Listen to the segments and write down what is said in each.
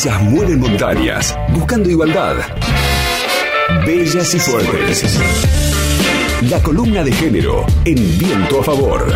Ellas mueven montañas, buscando igualdad. Bellas y fuertes. La columna de género en viento a favor.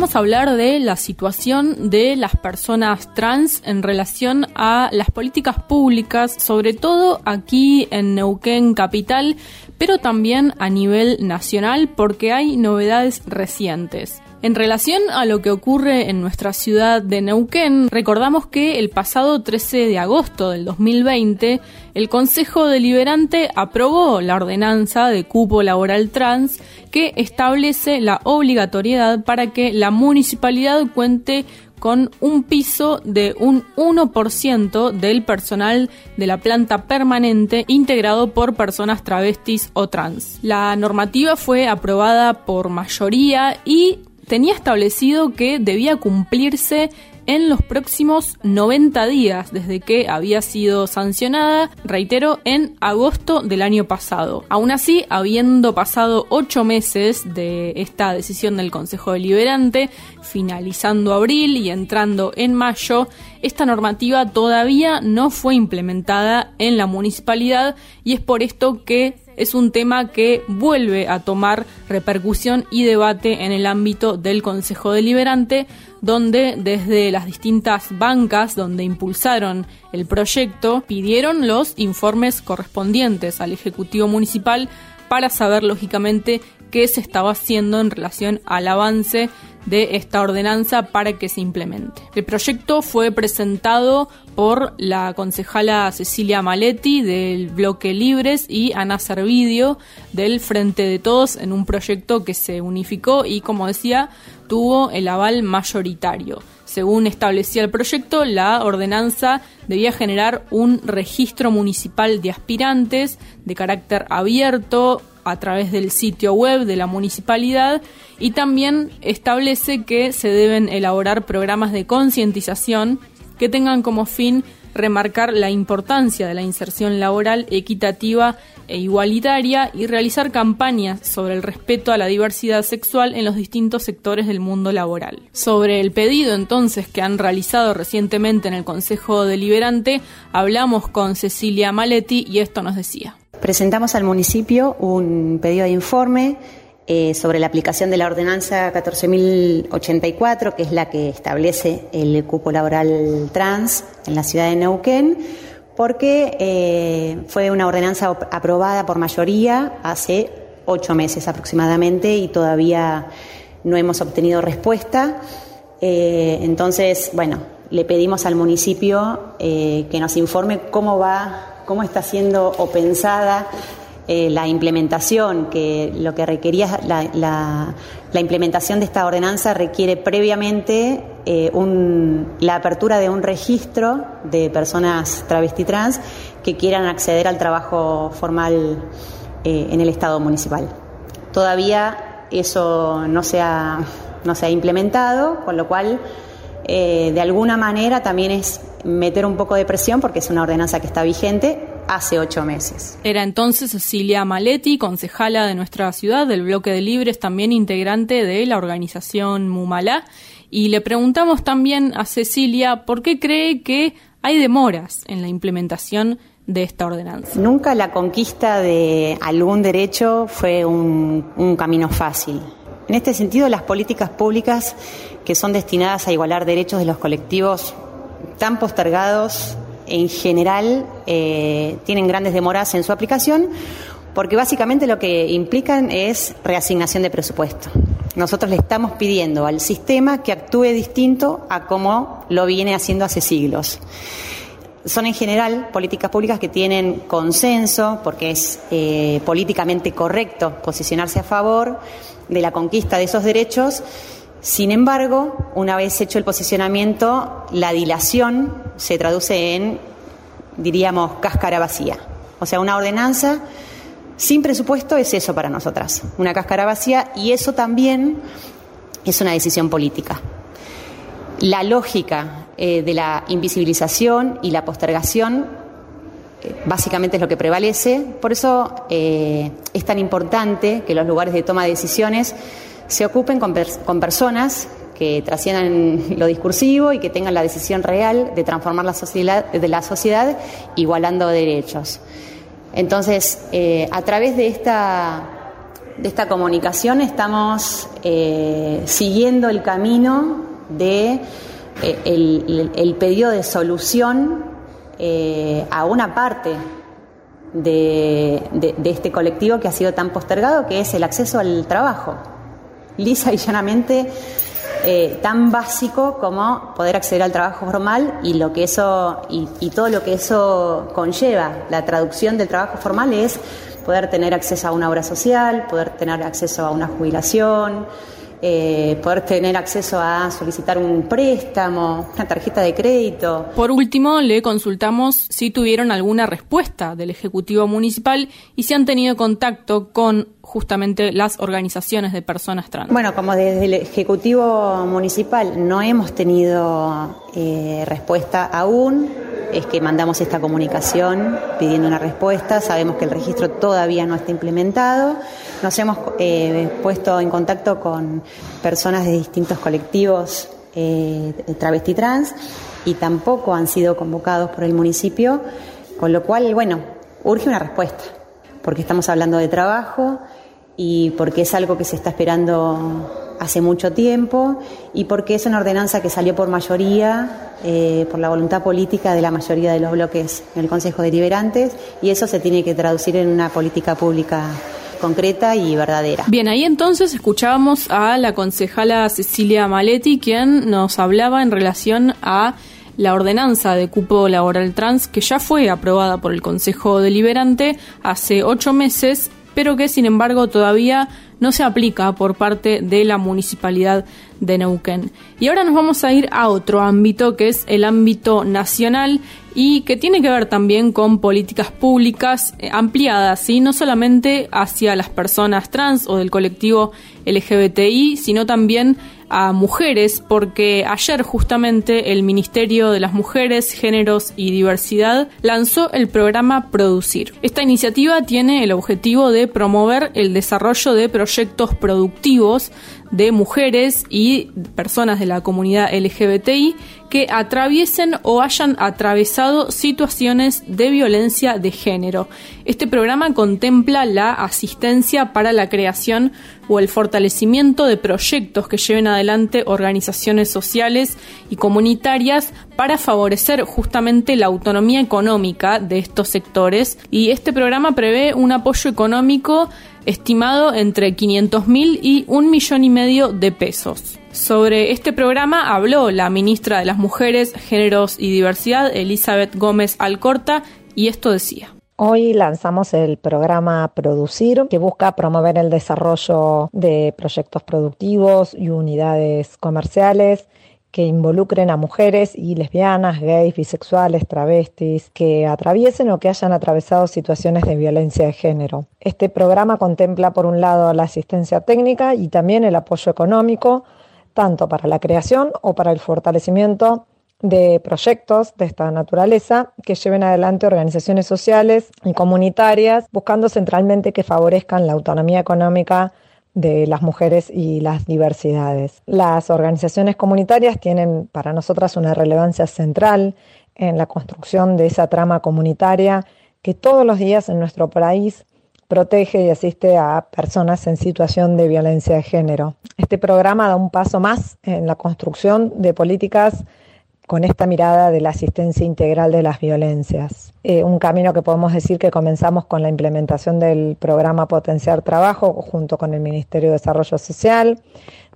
Vamos a hablar de la situación de las personas trans en relación a las políticas públicas, sobre todo aquí en Neuquén Capital, pero también a nivel nacional porque hay novedades recientes. En relación a lo que ocurre en nuestra ciudad de Neuquén, recordamos que el pasado 13 de agosto del 2020, el Consejo Deliberante aprobó la ordenanza de cupo laboral trans que establece la obligatoriedad para que la municipalidad cuente con un piso de un 1% del personal de la planta permanente integrado por personas travestis o trans. La normativa fue aprobada por mayoría y tenía establecido que debía cumplirse en los próximos 90 días desde que había sido sancionada, reitero, en agosto del año pasado. Aún así, habiendo pasado 8 meses de esta decisión del Consejo Deliberante, finalizando abril y entrando en mayo, esta normativa todavía no fue implementada en la municipalidad y es por esto que es un tema que vuelve a tomar repercusión y debate en el ámbito del Consejo Deliberante, donde desde las distintas bancas donde impulsaron el proyecto pidieron los informes correspondientes al Ejecutivo Municipal para saber lógicamente qué se estaba haciendo en relación al avance de esta ordenanza para que se implemente. El proyecto fue presentado por la concejala Cecilia Maletti del Bloque Libres y Ana Servidio del Frente de Todos en un proyecto que se unificó y, como decía, tuvo el aval mayoritario. Según establecía el proyecto, la ordenanza debía generar un registro municipal de aspirantes de carácter abierto a través del sitio web de la municipalidad y también establece que se deben elaborar programas de concientización que tengan como fin remarcar la importancia de la inserción laboral equitativa e igualitaria y realizar campañas sobre el respeto a la diversidad sexual en los distintos sectores del mundo laboral. Sobre el pedido entonces que han realizado recientemente en el Consejo Deliberante, hablamos con Cecilia Maletti y esto nos decía. Presentamos al municipio un pedido de informe eh, sobre la aplicación de la ordenanza 14.084, que es la que establece el cupo laboral trans en la ciudad de Neuquén, porque eh, fue una ordenanza aprobada por mayoría hace ocho meses aproximadamente y todavía no hemos obtenido respuesta. Eh, entonces, bueno, le pedimos al municipio que nos informe cómo va, cómo está siendo o pensada eh, la implementación, que lo que requería la, la, implementación de esta ordenanza requiere previamente eh, la apertura de un registro de personas travesti trans que quieran acceder al trabajo formal eh, en el Estado municipal. Todavía eso no se ha, no se ha implementado, con lo cual de alguna manera también es meter un poco de presión porque es una ordenanza que está vigente, hace ocho meses. Era entonces Cecilia Maletti, concejala de nuestra ciudad, del bloque de libres, también integrante de la organización Mumala. Y le preguntamos también a Cecilia por qué cree que hay demoras en la implementación de esta ordenanza. Nunca la conquista de algún derecho fue un, un camino fácil. En este sentido, las políticas públicas que son destinadas a igualar derechos de los colectivos tan postergados en general eh, tienen grandes demoras en su aplicación porque básicamente lo que implican es reasignación de presupuesto. Nosotros le estamos pidiendo al sistema que actúe distinto a como lo viene haciendo hace siglos. Son en general políticas públicas que tienen consenso, porque es eh, políticamente correcto posicionarse a favor de la conquista de esos derechos. Sin embargo, una vez hecho el posicionamiento, la dilación se traduce en, diríamos, cáscara vacía. O sea, una ordenanza sin presupuesto es eso para nosotras, una cáscara vacía y eso también es una decisión política. La lógica eh, de la invisibilización y la postergación eh, básicamente es lo que prevalece. Por eso eh, es tan importante que los lugares de toma de decisiones se ocupen con, personas que trasciendan lo discursivo y que tengan la decisión real de transformar la sociedad, de la sociedad igualando derechos. Entonces, a través de esta, de esta comunicación estamos siguiendo el camino de eh, el, pedido de solución eh, a una parte de, este colectivo que ha sido tan postergado, que es el acceso al trabajo. Lisa y llanamente eh, tan básico como poder acceder al trabajo formal y lo que eso y, y, todo lo que eso conlleva. La traducción del trabajo formal es poder tener acceso a una obra social, poder tener acceso a una jubilación, eh, poder tener acceso a solicitar un préstamo, una tarjeta de crédito. Por último, le consultamos si tuvieron alguna respuesta del Ejecutivo Municipal y si han tenido contacto con justamente las organizaciones de personas trans. Bueno, como desde el Ejecutivo Municipal no hemos tenido eh, respuesta aún, es que mandamos esta comunicación pidiendo una respuesta. Sabemos que el registro todavía no está implementado. Nos hemos eh, puesto en contacto con personas de distintos colectivos eh, travesti trans y tampoco han sido convocados por el municipio, con lo cual, bueno, urge una respuesta, porque estamos hablando de trabajo y porque es algo que se está esperando hace mucho tiempo y porque es una ordenanza que salió por mayoría, eh, por la voluntad política de la mayoría de los bloques en el Consejo Deliberantes y eso se tiene que traducir en una política pública concreta y verdadera. Bien, ahí entonces escuchábamos a la concejala Cecilia Maletti, quien nos hablaba en relación a la ordenanza de cupo laboral trans que ya fue aprobada por el Consejo Deliberante hace ocho meses, pero que sin embargo todavía no se aplica por parte de la municipalidad de Neuquén. Y ahora nos vamos a ir a otro ámbito que es el ámbito nacional y que tiene que ver también con políticas públicas eh, ampliadas, ¿sí? no solamente hacia las personas trans o del colectivo LGBTI, sino también a mujeres, porque ayer justamente el Ministerio de las Mujeres, Géneros y Diversidad lanzó el programa Producir. Esta iniciativa tiene el objetivo de promover el desarrollo de proyectos productivos de mujeres y personas de la comunidad LGBTI que atraviesen o hayan atravesado situaciones de violencia de género. Este programa contempla la asistencia para la creación o el fortalecimiento de proyectos que lleven adelante organizaciones sociales y comunitarias para favorecer justamente la autonomía económica de estos sectores y este programa prevé un apoyo económico estimado entre 500 mil y un millón y medio de pesos. Sobre este programa habló la ministra de las Mujeres, Géneros y Diversidad, Elizabeth Gómez Alcorta, y esto decía. Hoy lanzamos el programa Producir, que busca promover el desarrollo de proyectos productivos y unidades comerciales que involucren a mujeres y lesbianas, gays, bisexuales, travestis, que atraviesen o que hayan atravesado situaciones de violencia de género. Este programa contempla, por un lado, la asistencia técnica y también el apoyo económico, tanto para la creación o para el fortalecimiento de proyectos de esta naturaleza que lleven adelante organizaciones sociales y comunitarias, buscando centralmente que favorezcan la autonomía económica de las mujeres y las diversidades. Las organizaciones comunitarias tienen para nosotras una relevancia central en la construcción de esa trama comunitaria que todos los días en nuestro país protege y asiste a personas en situación de violencia de género. Este programa da un paso más en la construcción de políticas con esta mirada de la asistencia integral de las violencias. Eh, un camino que podemos decir que comenzamos con la implementación del programa Potenciar Trabajo junto con el Ministerio de Desarrollo Social,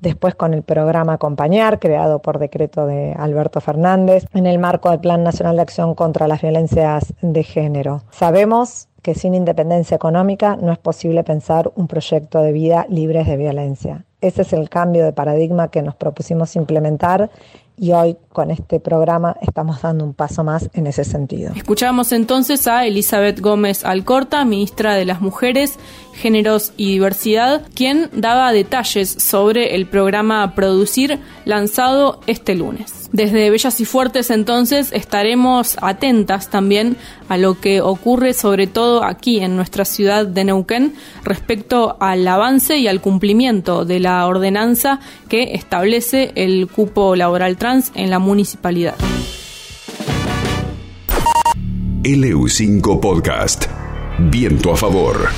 después con el programa Acompañar, creado por decreto de Alberto Fernández, en el marco del Plan Nacional de Acción contra las Violencias de Género. Sabemos que sin independencia económica no es posible pensar un proyecto de vida libre de violencia. Ese es el cambio de paradigma que nos propusimos implementar y hoy con este programa estamos dando un paso más en ese sentido. Escuchamos entonces a Elizabeth Gómez Alcorta, ministra de las Mujeres, Géneros y Diversidad, quien daba detalles sobre el programa Producir lanzado este lunes. Desde Bellas y Fuertes entonces estaremos atentas también a lo que ocurre sobre todo aquí en nuestra ciudad de Neuquén respecto al avance y al cumplimiento de la ordenanza que establece el cupo laboral trans en la municipalidad. LU5 Podcast. Viento a favor.